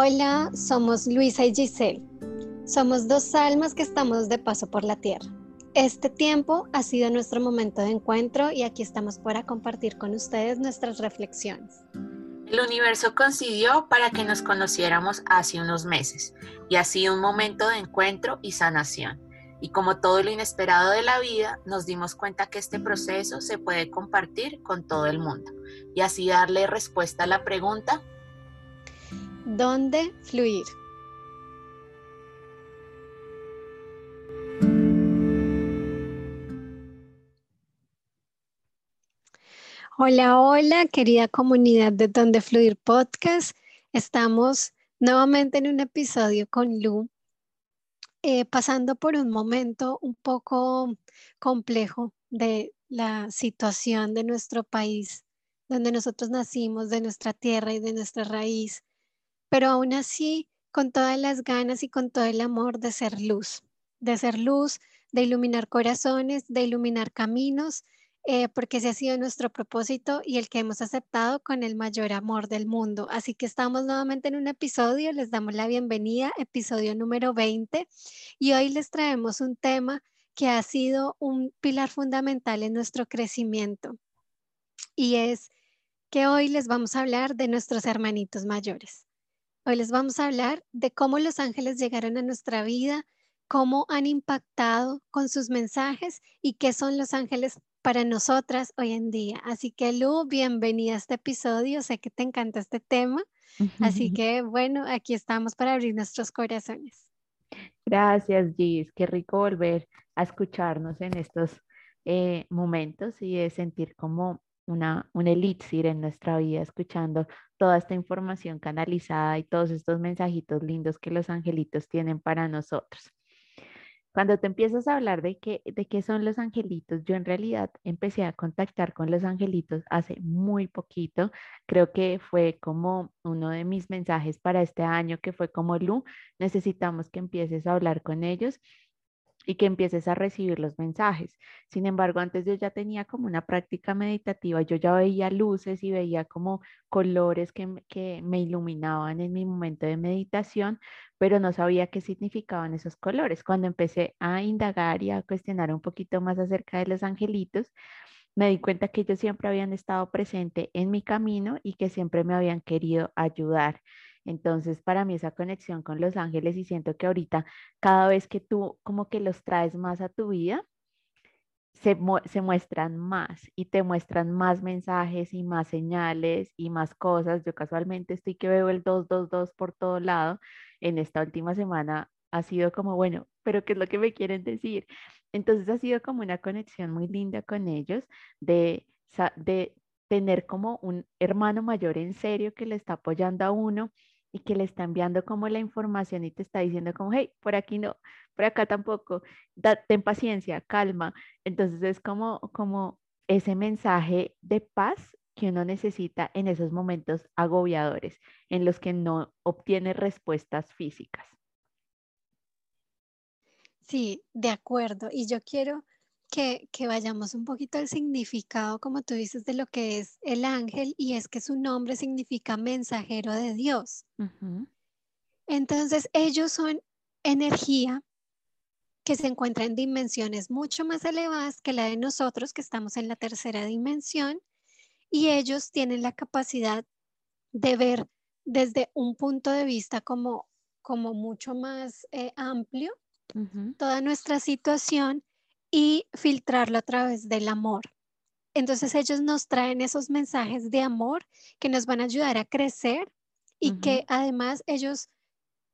Hola, somos Luisa y Giselle. Somos dos almas que estamos de paso por la tierra. Este tiempo ha sido nuestro momento de encuentro y aquí estamos para compartir con ustedes nuestras reflexiones. El universo coincidió para que nos conociéramos hace unos meses y ha sido un momento de encuentro y sanación. Y como todo lo inesperado de la vida, nos dimos cuenta que este proceso se puede compartir con todo el mundo y así darle respuesta a la pregunta ¿Dónde fluir? Hola, hola, querida comunidad de Donde Fluir Podcast. Estamos nuevamente en un episodio con Lu, eh, pasando por un momento un poco complejo de la situación de nuestro país, donde nosotros nacimos, de nuestra tierra y de nuestra raíz pero aún así con todas las ganas y con todo el amor de ser luz, de ser luz, de iluminar corazones, de iluminar caminos, eh, porque ese ha sido nuestro propósito y el que hemos aceptado con el mayor amor del mundo. Así que estamos nuevamente en un episodio, les damos la bienvenida, episodio número 20, y hoy les traemos un tema que ha sido un pilar fundamental en nuestro crecimiento, y es que hoy les vamos a hablar de nuestros hermanitos mayores. Hoy les vamos a hablar de cómo los ángeles llegaron a nuestra vida, cómo han impactado con sus mensajes y qué son los ángeles para nosotras hoy en día. Así que Lu, bienvenida a este episodio. Sé que te encanta este tema. Así que bueno, aquí estamos para abrir nuestros corazones. Gracias, Gis. Qué rico volver a escucharnos en estos eh, momentos y de sentir como una, un elixir en nuestra vida, escuchando toda esta información canalizada y todos estos mensajitos lindos que los angelitos tienen para nosotros. Cuando te empiezas a hablar de qué, de qué son los angelitos, yo en realidad empecé a contactar con los angelitos hace muy poquito. Creo que fue como uno de mis mensajes para este año, que fue como, Lu, necesitamos que empieces a hablar con ellos y que empieces a recibir los mensajes. Sin embargo, antes yo ya tenía como una práctica meditativa, yo ya veía luces y veía como colores que, que me iluminaban en mi momento de meditación, pero no sabía qué significaban esos colores. Cuando empecé a indagar y a cuestionar un poquito más acerca de los angelitos, me di cuenta que ellos siempre habían estado presentes en mi camino y que siempre me habían querido ayudar. Entonces, para mí esa conexión con los ángeles y siento que ahorita cada vez que tú como que los traes más a tu vida, se, muestran más y te muestran más mensajes y más señales y más cosas. Yo casualmente estoy que veo el 222 por todo lado. En esta última semana ha sido como, bueno, pero ¿qué es lo que me quieren decir? Entonces ha sido como una conexión muy linda con ellos de, de tener como un hermano mayor en serio que le está apoyando a uno y que le está enviando como la información y te está diciendo como, hey, por aquí no, por acá tampoco, ten paciencia, calma. Entonces es como, como ese mensaje de paz que uno necesita en esos momentos agobiadores, en los que no obtiene respuestas físicas. Sí, de acuerdo. Y yo quiero que, vayamos un poquito al significado, como tú dices, de lo que es el ángel, y es que su nombre significa mensajero de Dios. Entonces, ellos son energía que se encuentra en dimensiones mucho más elevadas que la de nosotros, que estamos en la tercera dimensión, y ellos tienen la capacidad de ver desde un punto de vista como, como mucho más eh, amplio toda nuestra situación y filtrarlo a través del amor. Entonces ellos nos traen esos mensajes de amor que nos van a ayudar a crecer y que además ellos,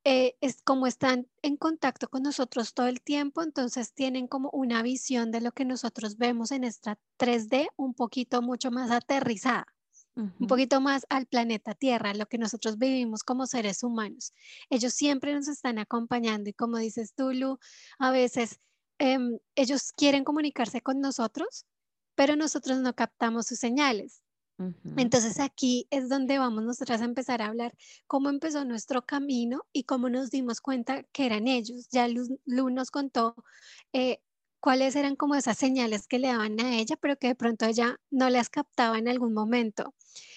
eh, es como están en contacto con nosotros todo el tiempo, entonces tienen como una visión de lo que nosotros vemos en esta 3D un poquito mucho más aterrizada. un poquito más al planeta Tierra, lo que nosotros vivimos como seres humanos. Ellos siempre nos están acompañando y como dices tú, Lu, a veces Em, ellos quieren comunicarse con nosotros, pero nosotros no captamos sus señales. Entonces aquí es donde vamos nosotras a empezar a hablar cómo empezó nuestro camino y cómo nos dimos cuenta que eran ellos. Ya Lu, nos contó eh, cuáles eran como esas señales que le daban a ella, pero que de pronto ella no las captaba en algún momento.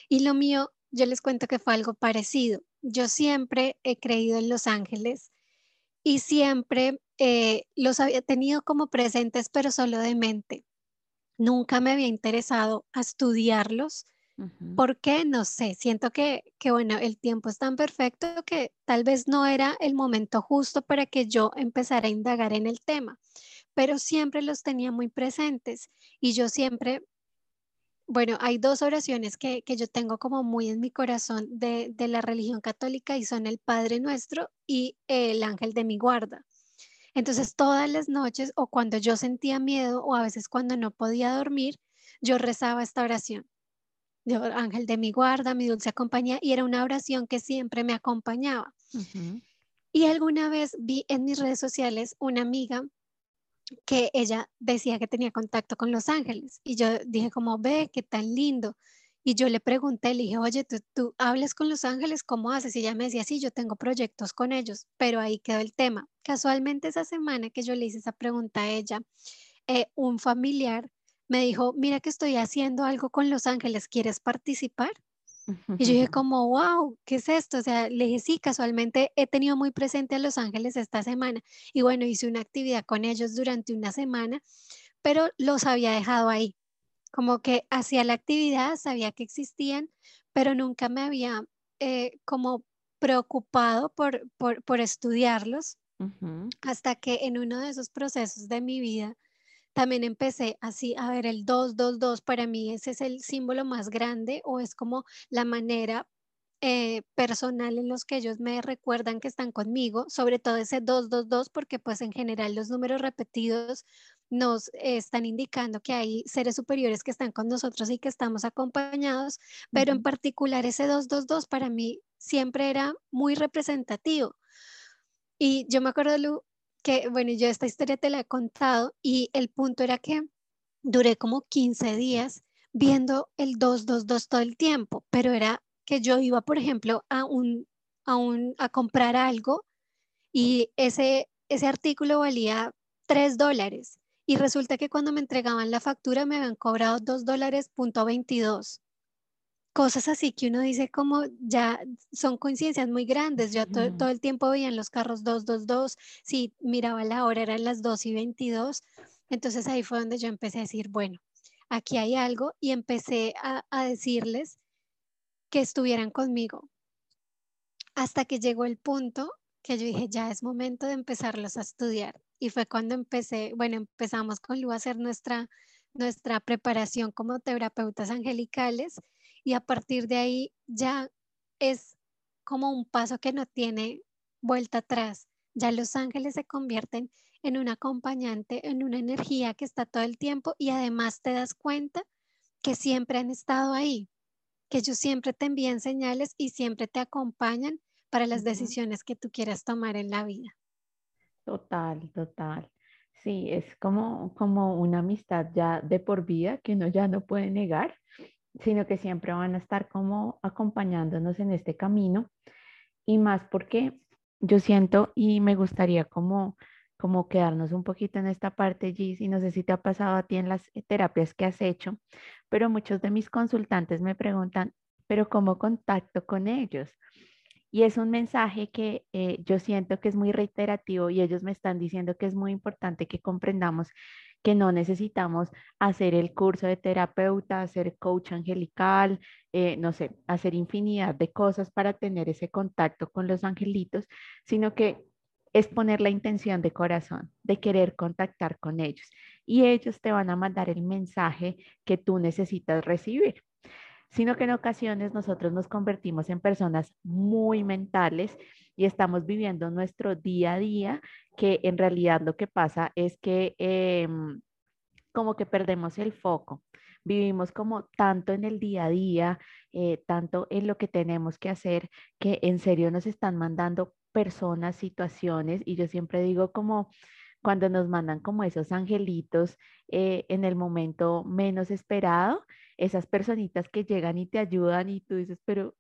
Y lo mío yo les cuento que fue algo parecido. Yo siempre he creído en los ángeles y siempre eh, los había tenido como presentes, pero solo de mente. Nunca me había interesado a estudiarlos. ¿Por qué? No sé. Siento que, que, bueno, el tiempo es tan perfecto que tal vez no era el momento justo para que yo empezara a indagar en el tema, pero siempre los tenía muy presentes y yo siempre bueno, hay dos oraciones que, yo tengo como muy en mi corazón de, la religión católica y son el Padre Nuestro y el Ángel de mi guarda. Entonces, todas las noches o cuando yo sentía miedo o a veces cuando no podía dormir, yo rezaba esta oración. Yo, Ángel de mi guarda, mi dulce compañía, y era una oración que siempre me acompañaba. Y alguna vez vi en mis redes sociales una amiga que ella decía que tenía contacto con los ángeles. Y yo dije como, ve, qué tan lindo. Y yo le pregunté, le dije, oye, ¿tú, tú hablas con los ángeles, ¿cómo haces? Y ella me decía, sí, yo tengo proyectos con ellos, pero ahí quedó el tema. Casualmente esa semana que yo le hice esa pregunta a ella, eh, un familiar me dijo, mira que estoy haciendo algo con los ángeles, ¿quieres participar? Y yo dije como, wow, ¿qué es esto? O sea, le dije, sí, casualmente he tenido muy presente a Los Ángeles esta semana. Y bueno, hice una actividad con ellos durante una semana, pero los había dejado ahí. Como que hacía la actividad, sabía que existían, pero nunca me había eh, como preocupado por, por, estudiarlos. Hasta que en uno de esos procesos de mi vida, también empecé así a ver el 222, para mí ese es el símbolo más grande o es como la manera eh, personal en los que ellos me recuerdan que están conmigo, sobre todo ese 222, porque pues en general los números repetidos nos están indicando que hay seres superiores que están con nosotros y que estamos acompañados, pero en particular ese 222 para mí siempre era muy representativo. Y yo me acuerdo, Lu, que, bueno, yo esta historia te la he contado y el punto era que duré como 15 días viendo el 222 todo el tiempo, pero era que yo iba, por ejemplo, a un, a un, a comprar algo y ese, ese artículo valía 3 dólares y resulta que cuando me entregaban la factura me habían cobrado 2 dólares punto 22 cosas así que uno dice como ya son coincidencias muy grandes. Yo todo el tiempo veía en los carros 222, si miraba la hora eran las 2 y 22. Entonces ahí fue donde yo empecé a decir, bueno, aquí hay algo y empecé a, a decirles que estuvieran conmigo. Hasta que llegó el punto que yo dije, ya es momento de empezarlos a estudiar. Y fue cuando empecé, bueno, empezamos con Lu a hacer nuestra, nuestra preparación como terapeutas angelicales y a partir de ahí ya es como un paso que no tiene vuelta atrás. Ya los ángeles se convierten en un acompañante, en una energía que está todo el tiempo y además te das cuenta que siempre han estado ahí, que ellos siempre te envían señales y siempre te acompañan para las decisiones que tú quieras tomar en la vida. Total, total. Sí, es como, como una amistad ya de por vida que uno ya no puede negar sino que siempre van a estar como acompañándonos en este camino y más porque yo siento y me gustaría como como quedarnos un poquito en esta parte, Gis, y no sé si te ha pasado a ti en las terapias que has hecho, pero muchos de mis consultantes me preguntan, pero ¿cómo contacto con ellos? Y es un mensaje que eh, yo siento que es muy reiterativo y ellos me están diciendo que es muy importante que comprendamos que no necesitamos hacer el curso de terapeuta, hacer coach angelical, eh, no sé, hacer infinidad de cosas para tener ese contacto con los angelitos, sino que es poner la intención de corazón, de querer contactar con ellos. Y ellos te van a mandar el mensaje que tú necesitas recibir sino que en ocasiones nosotros nos convertimos en personas muy mentales y estamos viviendo nuestro día a día, que en realidad lo que pasa es que em, como que perdemos el foco. Vivimos como tanto en el día a día, eh, tanto en lo que tenemos que hacer, que en serio nos están mandando personas, situaciones, y yo siempre digo como cuando nos mandan como esos angelitos eh, en el momento menos esperado, esas personitas que llegan y te ayudan y tú dices, pero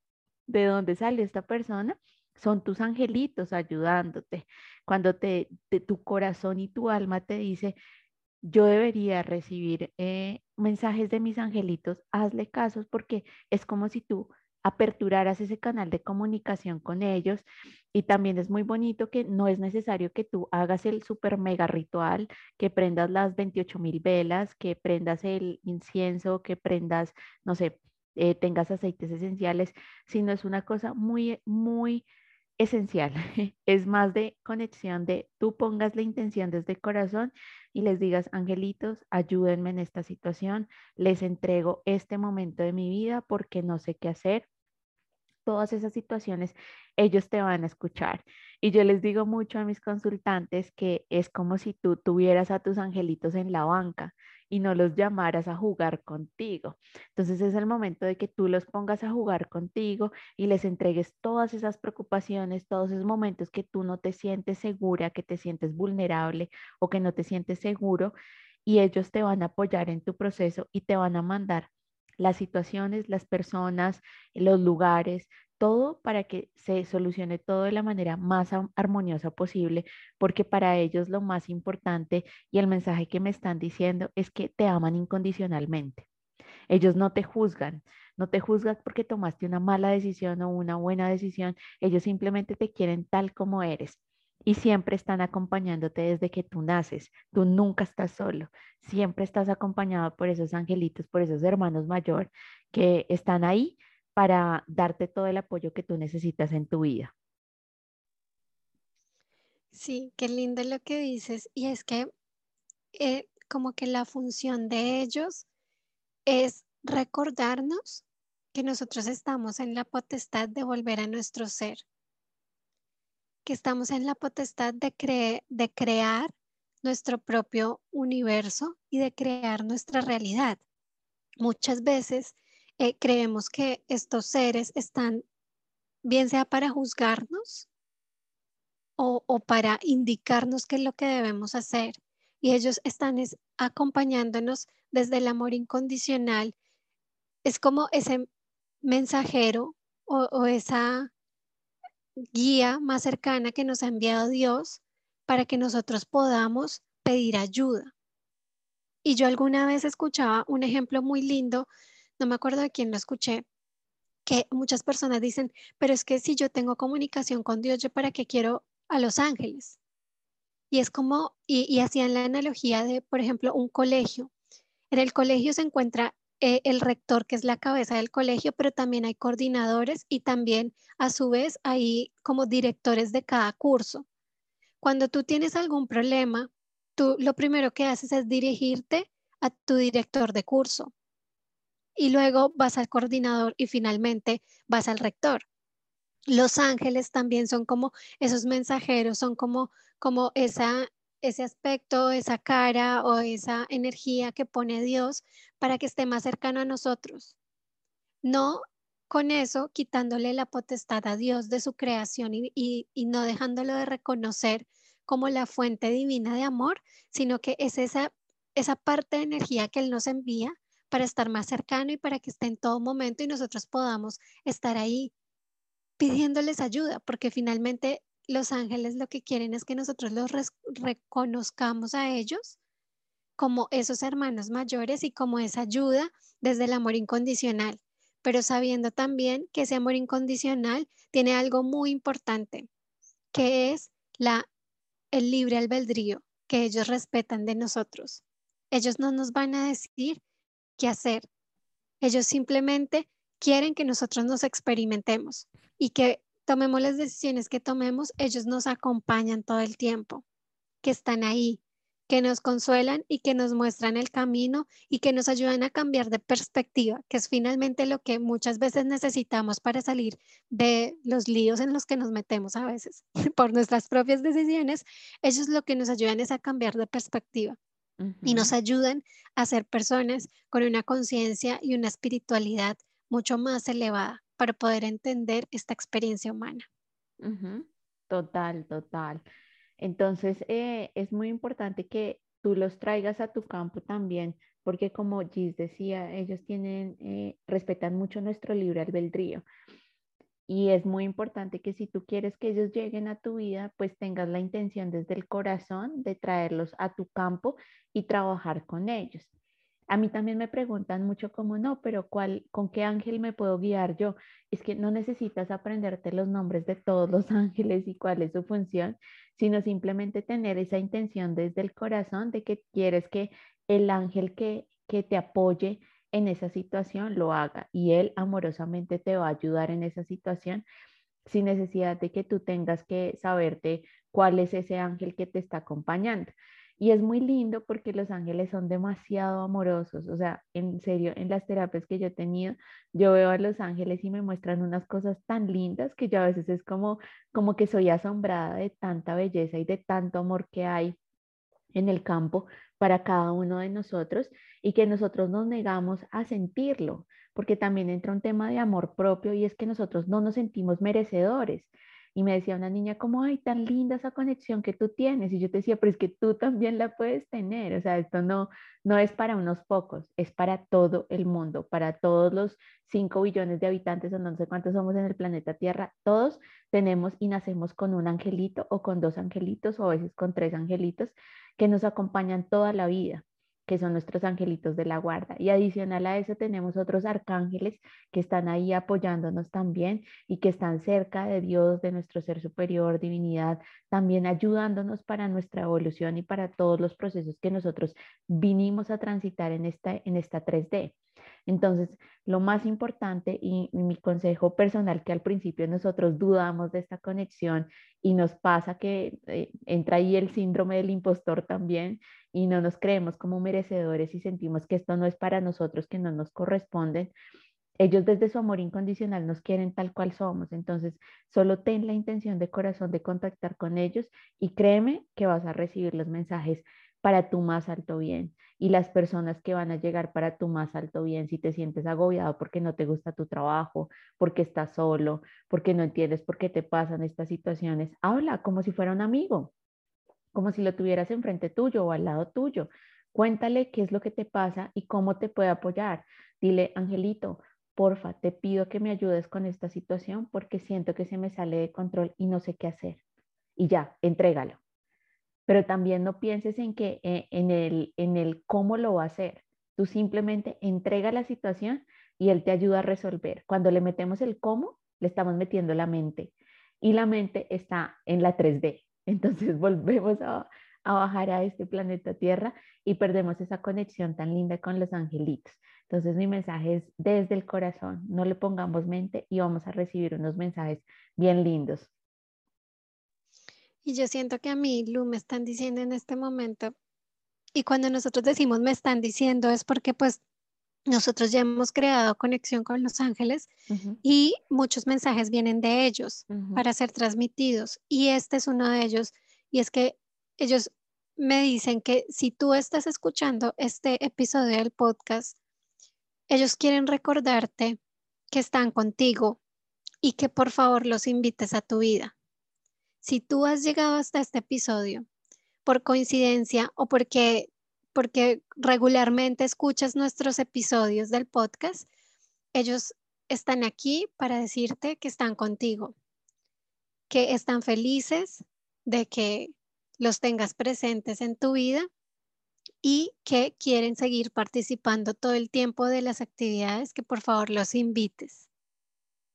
¿de dónde sale esta persona? Son tus angelitos ayudándote. Cuando te, tu corazón y tu alma te dice, yo debería recibir eh, mensajes de mis angelitos, hazle casos porque es como si tú aperturaras ese canal de comunicación con ellos. Y también es muy bonito que no es necesario que tú hagas el super mega ritual, que prendas las 28 mil velas, que prendas el incienso, que prendas, no sé, eh, tengas aceites esenciales, sino es una cosa muy, muy esencial. Es más de conexión de tú pongas la intención desde el corazón y les digas, angelitos, ayúdenme en esta situación, les entrego este momento de mi vida porque no sé qué hacer. Todas esas situaciones, ellos te van a escuchar. Y yo les digo mucho a mis consultantes que es como si tú tuvieras a tus angelitos en la banca y no los llamaras a jugar contigo. Entonces es el momento de que tú los pongas a jugar contigo y les entregues todas esas preocupaciones, todos esos momentos que tú no te sientes segura, que te sientes vulnerable o que no te sientes seguro y ellos te van a apoyar en tu proceso y te van a mandar las situaciones, las personas, los lugares, todo para que se solucione todo de la manera más armoniosa posible, porque para ellos lo más importante y el mensaje que me están diciendo es que te aman incondicionalmente. Ellos no te juzgan, no te juzgan porque tomaste una mala decisión o una buena decisión, ellos simplemente te quieren tal como eres y siempre están acompañándote desde que tú naces. Tú nunca estás solo, siempre estás acompañado por esos angelitos, por esos hermanos mayor que están ahí para darte todo el apoyo que tú necesitas en tu vida. Sí, qué lindo lo que dices. Y es que eh, como que la función de ellos es recordarnos que nosotros estamos en la potestad de volver a nuestro ser, que estamos en la potestad de, de crear nuestro propio universo y de crear nuestra realidad. Muchas veces eh, creemos que estos seres están, bien sea para juzgarnos o, o, para indicarnos qué es lo que debemos hacer. Y ellos están acompañándonos desde el amor incondicional. Es como ese mensajero o, o esa guía más cercana que nos ha enviado Dios para que nosotros podamos pedir ayuda. Y yo alguna vez escuchaba un ejemplo muy lindo no me acuerdo de quién lo escuché, que muchas personas dicen, pero es que si yo tengo comunicación con Dios, ¿yo para qué quiero a los ángeles? Y es como, y, hacían la analogía de, por ejemplo, un colegio. En el colegio se encuentra eh, el rector, que es la cabeza del colegio, pero también hay coordinadores y también a su vez hay como directores de cada curso. Cuando tú tienes algún problema, tú lo primero que haces es dirigirte a tu director de curso y luego vas al coordinador y finalmente vas al rector. Los ángeles también son como esos mensajeros, son como, como esa, ese aspecto, esa cara o esa energía que pone Dios para que esté más cercano a nosotros. No con eso quitándole la potestad a Dios de su creación y, y, no dejándolo de reconocer como la fuente divina de amor, sino que es esa, esa parte de energía que Él nos envía para estar más cercano y para que esté en todo momento y nosotros podamos estar ahí pidiéndoles ayuda, porque finalmente los ángeles lo que quieren es que nosotros los reconozcamos a ellos como esos hermanos mayores y como esa ayuda desde el amor incondicional, pero sabiendo también que ese amor incondicional tiene algo muy importante, que es la el libre albedrío que ellos respetan de nosotros. Ellos no nos van a decir qué hacer. Ellos simplemente quieren que nosotros nos experimentemos y que tomemos las decisiones que tomemos, ellos nos acompañan todo el tiempo, que están ahí, que nos consuelan y que nos muestran el camino y que nos ayudan a cambiar de perspectiva, que es finalmente lo que muchas veces necesitamos para salir de los líos en los que nos metemos a veces por nuestras propias decisiones. Ellos lo que nos ayudan es a cambiar de perspectiva y nos ayudan a ser personas con una conciencia y una espiritualidad mucho más elevada para poder entender esta experiencia humana. Total, total. Entonces, eh, es muy importante que tú los traigas a tu campo también, porque como Gis decía, ellos tienen, eh, respetan mucho nuestro libre albedrío. Y es muy importante que si tú quieres que ellos lleguen a tu vida, pues tengas la intención desde el corazón de traerlos a tu campo y trabajar con ellos. A mí también me preguntan mucho como, no, pero ¿cuál, ¿con qué ángel me puedo guiar yo? Es que no necesitas aprenderte los nombres de todos los ángeles y cuál es su función, sino simplemente tener esa intención desde el corazón de que quieres que el ángel que, que te apoye en esa situación lo haga y él amorosamente te va a ayudar en esa situación sin necesidad de que tú tengas que saberte cuál es ese ángel que te está acompañando. Y es muy lindo porque los ángeles son demasiado amorosos. O sea, en serio, en las terapias que yo he tenido, yo veo a los ángeles y me muestran unas cosas tan lindas que yo a veces es como, como que soy asombrada de tanta belleza y de tanto amor que hay en el campo para cada uno de nosotros y que nosotros nos negamos a sentirlo, porque también entra un tema de amor propio y es que nosotros no nos sentimos merecedores. Y me decía una niña como, ay, tan linda esa conexión que tú tienes. Y yo te decía, pero es que tú también la puedes tener. O sea, esto no, no es para unos pocos, es para todo el mundo, para todos los 5 billones de habitantes o no sé cuántos somos en el planeta Tierra. Todos tenemos y nacemos con un angelito o con dos angelitos o a veces con tres angelitos que nos acompañan toda la vida que son nuestros angelitos de la guarda. Y adicional a eso tenemos otros arcángeles que están ahí apoyándonos también y que están cerca de Dios, de nuestro ser superior, divinidad, también ayudándonos para nuestra evolución y para todos los procesos que nosotros vinimos a transitar en esta, en esta 3D. Entonces, lo más importante y, mi consejo personal que al principio nosotros dudamos de esta conexión y nos pasa que eh, entra ahí el síndrome del impostor también y no nos creemos como merecedores y sentimos que esto no es para nosotros, que no nos corresponden. Ellos desde su amor incondicional nos quieren tal cual somos. Entonces, solo ten la intención de corazón de contactar con ellos y créeme que vas a recibir los mensajes para tu más alto bien y las personas que van a llegar para tu más alto bien, si te sientes agobiado porque no te gusta tu trabajo, porque estás solo, porque no entiendes por qué te pasan estas situaciones, habla como si fuera un amigo, como si lo tuvieras enfrente tuyo o al lado tuyo. Cuéntale qué es lo que te pasa y cómo te puede apoyar. Dile, Angelito, porfa, te pido que me ayudes con esta situación porque siento que se me sale de control y no sé qué hacer. Y ya, entrégalo pero también no pienses en que eh, en, el, en el cómo lo va a hacer. Tú simplemente entrega la situación y él te ayuda a resolver. Cuando le metemos el cómo, le estamos metiendo la mente y la mente está en la 3D. Entonces volvemos a, a bajar a este planeta Tierra y perdemos esa conexión tan linda con los angelitos. Entonces mi mensaje es desde el corazón, no le pongamos mente y vamos a recibir unos mensajes bien lindos. Y yo siento que a mí, Lu, me están diciendo en este momento, y cuando nosotros decimos me están diciendo es porque pues nosotros ya hemos creado conexión con los ángeles y muchos mensajes vienen de ellos para ser transmitidos. Y este es uno de ellos. Y es que ellos me dicen que si tú estás escuchando este episodio del podcast, ellos quieren recordarte que están contigo y que por favor los invites a tu vida. Si tú has llegado hasta este episodio por coincidencia o porque, porque regularmente escuchas nuestros episodios del podcast, ellos están aquí para decirte que están contigo, que están felices de que los tengas presentes en tu vida y que quieren seguir participando todo el tiempo de las actividades, que por favor los invites.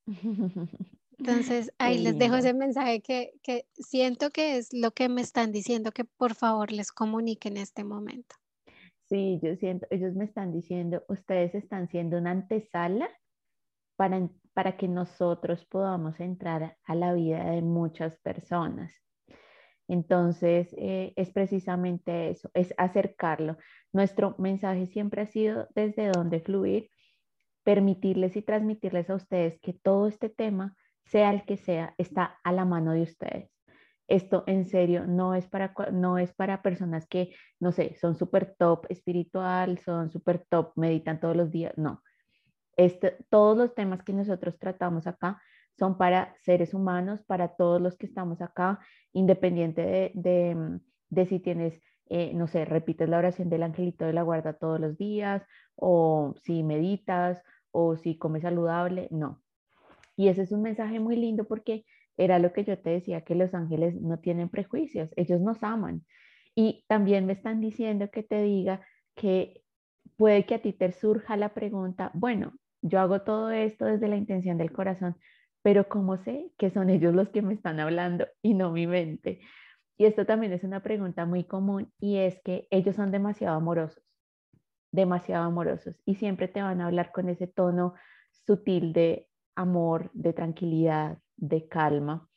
Entonces, ahí les dejo ese mensaje que, que, siento que es lo que me están diciendo que por favor les comunique en este momento. Sí, yo siento, ellos me están diciendo, ustedes están siendo una antesala para, para que nosotros podamos entrar a la vida de muchas personas. Entonces, eh, es precisamente eso, es acercarlo. Nuestro mensaje siempre ha sido desde dónde fluir, permitirles y transmitirles a ustedes que todo este tema sea el que sea, está a la mano de ustedes. Esto en serio no es para, no es para personas que, no sé, son súper top espiritual, son súper top, meditan todos los días. No. Este, todos los temas que nosotros tratamos acá son para seres humanos, para todos los que estamos acá, independiente de, de, si tienes, eh, no sé, repites la oración del angelito de la guarda todos los días, o si meditas, o si comes saludable, no. Y ese es un mensaje muy lindo porque era lo que yo te decía, que los ángeles no tienen prejuicios, ellos nos aman. Y también me están diciendo que te diga que puede que a ti te surja la pregunta, bueno, yo hago todo esto desde la intención del corazón, pero ¿cómo sé que son ellos los que me están hablando y no mi mente? Y esto también es una pregunta muy común y es que ellos son demasiado amorosos, demasiado amorosos y siempre te van a hablar con ese tono sutil de amor, de tranquilidad, de calma.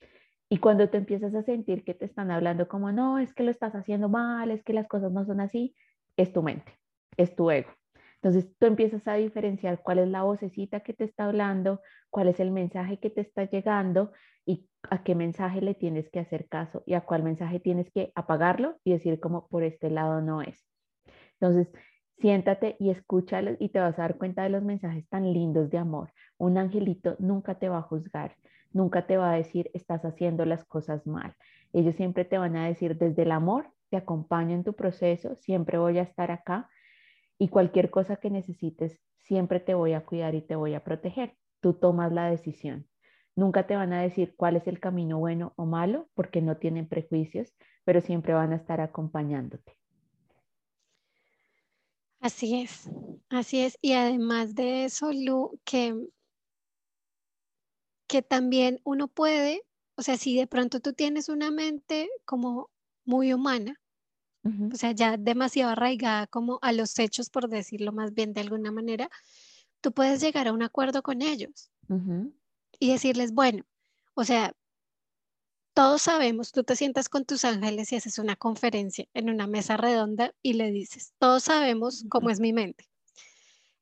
Y cuando te empiezas a sentir que te están hablando como, no, es que lo estás haciendo mal, es que las cosas no son así, es tu mente, es tu ego. Entonces tú empiezas a diferenciar cuál es la vocecita que te está hablando, cuál es el mensaje que te está llegando y a qué mensaje le tienes que hacer caso y a cuál mensaje tienes que apagarlo y decir como por este lado no es. Entonces, siéntate y escúchalo y te vas a dar cuenta de los mensajes tan lindos de amor. Un angelito nunca te va a juzgar, nunca te va a decir estás haciendo las cosas mal. Ellos siempre te van a decir desde el amor, te acompaño en tu proceso, siempre voy a estar acá y cualquier cosa que necesites, siempre te voy a cuidar y te voy a proteger. Tú tomas la decisión. Nunca te van a decir cuál es el camino bueno o malo porque no tienen prejuicios, pero siempre van a estar acompañándote. Así es, así es. Y además de eso, Lu, que, que también uno puede, o sea, si de pronto tú tienes una mente como muy humana, o sea, ya demasiado arraigada como a los hechos, por decirlo más bien de alguna manera, tú puedes llegar a un acuerdo con ellos y decirles, bueno, o sea, todos sabemos, tú te sientas con tus ángeles y haces una conferencia en una mesa redonda y le dices, todos sabemos cómo es mi mente.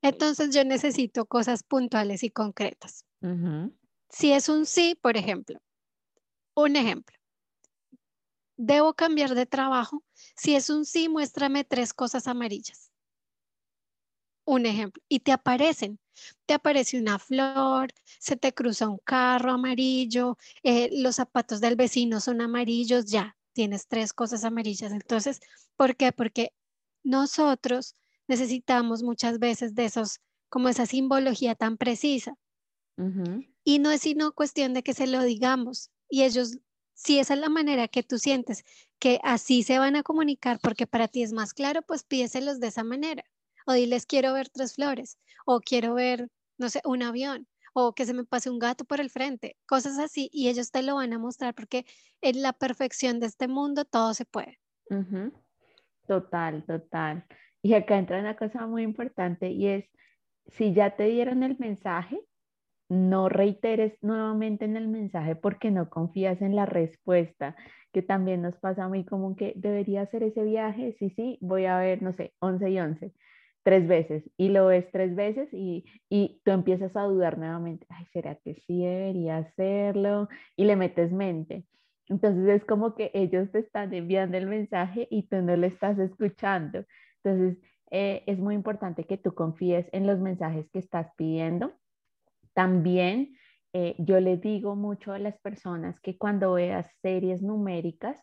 Entonces yo necesito cosas puntuales y concretas. Si es un sí, por ejemplo, un ejemplo, debo cambiar de trabajo. Si es un sí, muéstrame tres cosas amarillas. Un ejemplo. Y te aparecen. Te aparece una flor, se te cruza un carro amarillo, eh, los zapatos del vecino son amarillos, ya, tienes tres cosas amarillas. Entonces, ¿por qué? Porque nosotros necesitamos muchas veces de esos, como esa simbología tan precisa. Y no es sino cuestión de que se lo digamos y ellos si esa es la manera que tú sientes que así se van a comunicar porque para ti es más claro, pues pídeselos de esa manera. O diles, quiero ver tres flores, o quiero ver, no sé, un avión, o que se me pase un gato por el frente, cosas así, y ellos te lo van a mostrar porque en la perfección de este mundo todo se puede. Total, total. Y acá entra una cosa muy importante y es, si ya te dieron el mensaje, no reiteres nuevamente en el mensaje porque no confías en la respuesta, que también nos pasa muy común que debería hacer ese viaje, sí, sí, voy a ver, no sé, 11 y 11, tres veces, y lo ves tres veces y, y tú empiezas a dudar nuevamente, ay, ¿será que sí debería hacerlo? Y le metes mente. Entonces es como que ellos te están enviando el mensaje y tú no le estás escuchando. Entonces eh, es muy importante que tú confíes en los mensajes que estás pidiendo también eh, yo le digo mucho a las personas que cuando veas series numéricas,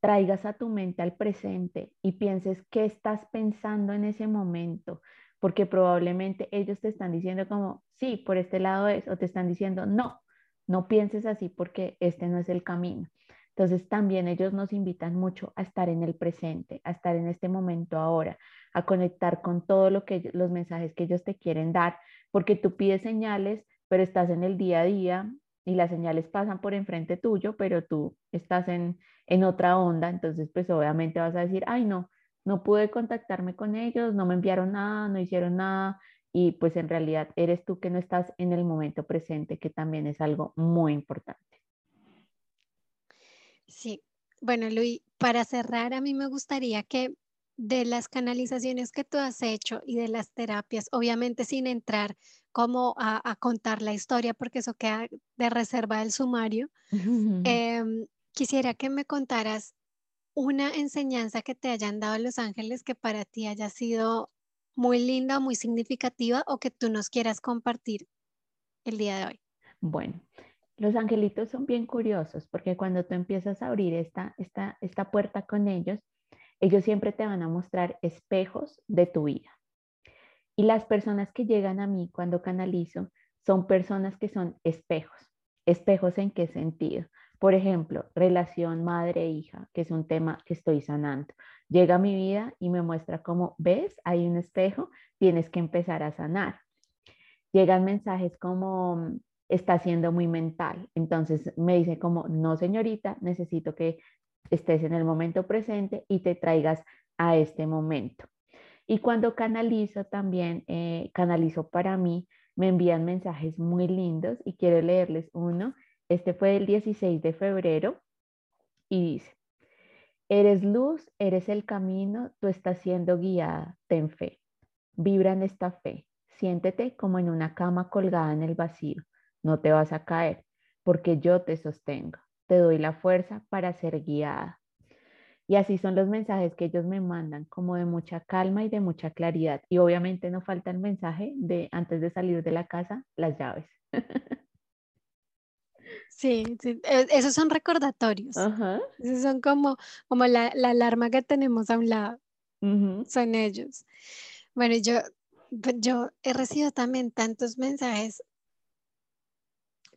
traigas a tu mente al presente y pienses qué estás pensando en ese momento, porque probablemente ellos te están diciendo como, sí, por este lado es, o te están diciendo, no, no pienses así porque este no es el camino. Entonces también ellos nos invitan mucho a estar en el presente, a estar en este momento ahora, a conectar con todo lo que los mensajes que ellos te quieren dar, porque tú pides señales, pero estás en el día a día y las señales pasan por enfrente tuyo, pero tú estás en, en otra onda, entonces pues obviamente vas a decir, ay no, no pude contactarme con ellos, no me enviaron nada, no hicieron nada, y pues en realidad eres tú que no estás en el momento presente, que también es algo muy importante. Sí, bueno, Luis, para cerrar, a mí me gustaría que de las canalizaciones que tú has hecho y de las terapias, obviamente sin entrar como a, contar la historia, porque eso queda de reserva del sumario, em, quisiera que me contaras una enseñanza que te hayan dado los ángeles que para ti haya sido muy linda, muy significativa o que tú nos quieras compartir el día de hoy. Bueno, los angelitos son bien curiosos porque cuando tú empiezas a abrir esta, esta, esta puerta con ellos, ellos siempre te van a mostrar espejos de tu vida. Y las personas que llegan a mí cuando canalizo son personas que son espejos. ¿Espejos en qué sentido? Por ejemplo, relación madre-hija, que es un tema que estoy sanando. Llega a mi vida y me muestra cómo, ves, hay un espejo, tienes que empezar a sanar. Llegan mensajes como, está siendo muy mental. Entonces me dice como, no señorita, necesito que estés en el momento presente y te traigas a este momento. Y cuando canalizo también, eh, canalizo para mí, me envían mensajes muy lindos y quiero leerles uno. Este fue el 16 de febrero y dice, eres luz, eres el camino, tú estás siendo guiada, ten fe. Vibra en esta fe, siéntete como en una cama colgada en el vacío no te vas a caer, porque yo te sostengo, te doy la fuerza para ser guiada. Y así son los mensajes que ellos me mandan, como de mucha calma y de mucha claridad. Y obviamente no falta el mensaje de antes de salir de la casa, las llaves. Sí, e, esos son recordatorios. Esos son como, como la, alarma que tenemos a un lado. Son ellos. Bueno, yo, yo he recibido también tantos mensajes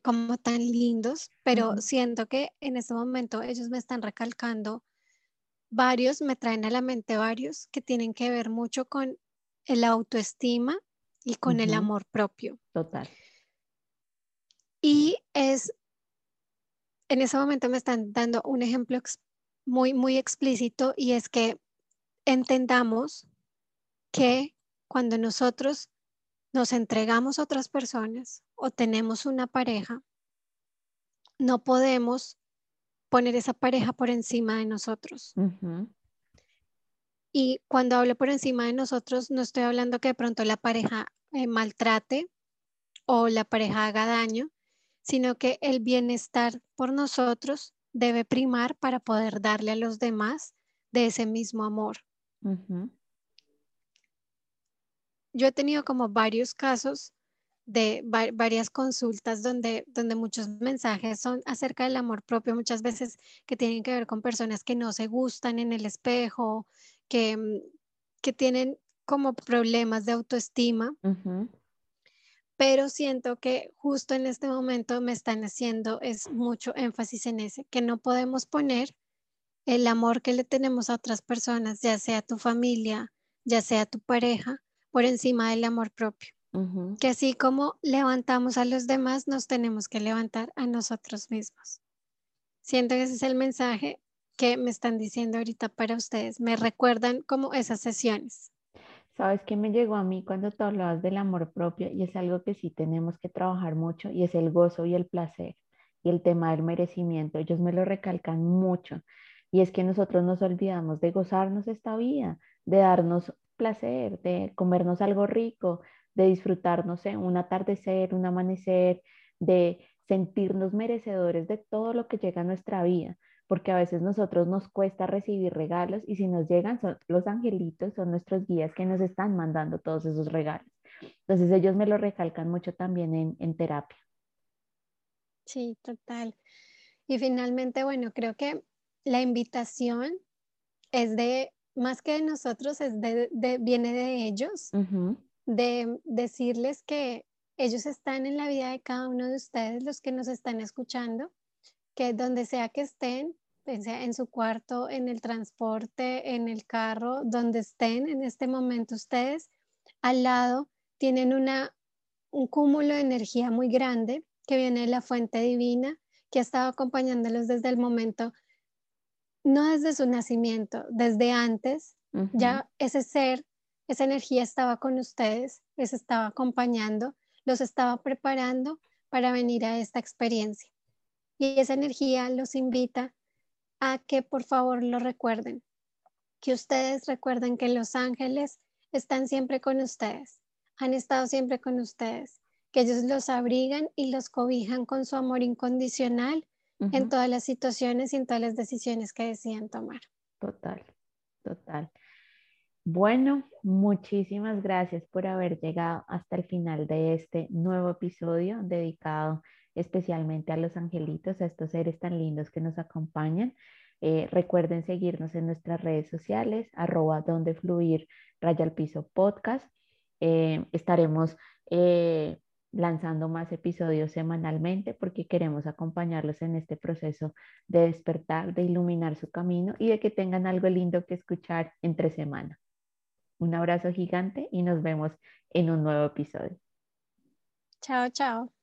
como tan lindos, pero siento que en este momento ellos me están recalcando varios, me traen a la mente varios que tienen que ver mucho con el autoestima y con el amor propio. Total. Y es, en ese momento me están dando un ejemplo muy, muy explícito y es que entendamos que cuando nosotros nos entregamos a otras personas o tenemos una pareja, no podemos poner esa pareja por encima de nosotros. Y cuando hablo por encima de nosotros, no estoy hablando que de pronto la pareja eh, maltrate o la pareja haga daño, sino que el bienestar por nosotros debe primar para poder darle a los demás de ese mismo amor. Yo he tenido como varios casos de varias consultas donde, donde muchos mensajes son acerca del amor propio, muchas veces que tienen que ver con personas que no se gustan en el espejo, que, mm, que tienen como problemas de autoestima. Pero siento que justo en este momento me están haciendo es mucho énfasis en ese, que no podemos poner el amor que le tenemos a otras personas, ya sea tu familia, ya sea tu pareja, por encima del amor propio. Que así como levantamos a los demás, nos tenemos que levantar a nosotros mismos. Siento que ese es el mensaje que me están diciendo ahorita para ustedes. Me recuerdan como esas sesiones. ¿Sabes qué me llegó a mí cuando tú hablabas del amor propio? Y es algo que sí tenemos que trabajar mucho y es el gozo y el placer y el tema del merecimiento. Ellos me lo recalcan mucho. Y es que nosotros nos olvidamos de gozarnos esta vida, de darnos placer, de comernos algo rico, de disfrutar, no sé, un atardecer, un amanecer, de sentirnos merecedores de todo lo que llega a nuestra vida, porque a veces nosotros nos cuesta recibir regalos y si nos llegan son los angelitos, son nuestros guías que nos están mandando todos esos regalos. Entonces ellos me lo recalcan mucho también en, en terapia. Sí, total. Y finalmente, bueno, creo que la invitación es de más que de nosotros, es de, viene de ellos, de decirles que ellos están en la vida de cada uno de ustedes, los que nos están escuchando, que donde sea que estén, en su cuarto, en el transporte, en el carro, donde estén en este momento ustedes, al lado tienen una, un cúmulo de energía muy grande que viene de la fuente divina, que ha estado acompañándolos desde el momento no desde su nacimiento, desde antes, ya ese ser, esa energía estaba con ustedes, les estaba acompañando, los estaba preparando para venir a esta experiencia. Y esa energía los invita a que por favor lo recuerden, que ustedes recuerden que los ángeles están siempre con ustedes, han estado siempre con ustedes, que ellos los abrigan y los cobijan con su amor incondicional en todas las situaciones y en todas las decisiones que decían tomar. Total, total. Bueno, muchísimas gracias por haber llegado hasta el final de este nuevo episodio dedicado especialmente a los angelitos, a estos seres tan lindos que nos acompañan. Eh, recuerden seguirnos en nuestras redes sociales, arroba donde fluir raya al piso podcast. Eh, estaremos eh, lanzando más episodios semanalmente porque queremos acompañarlos en este proceso de despertar, de iluminar su camino y de que tengan algo lindo que escuchar entre semana. Un abrazo gigante y nos vemos en un nuevo episodio. Chao, chao.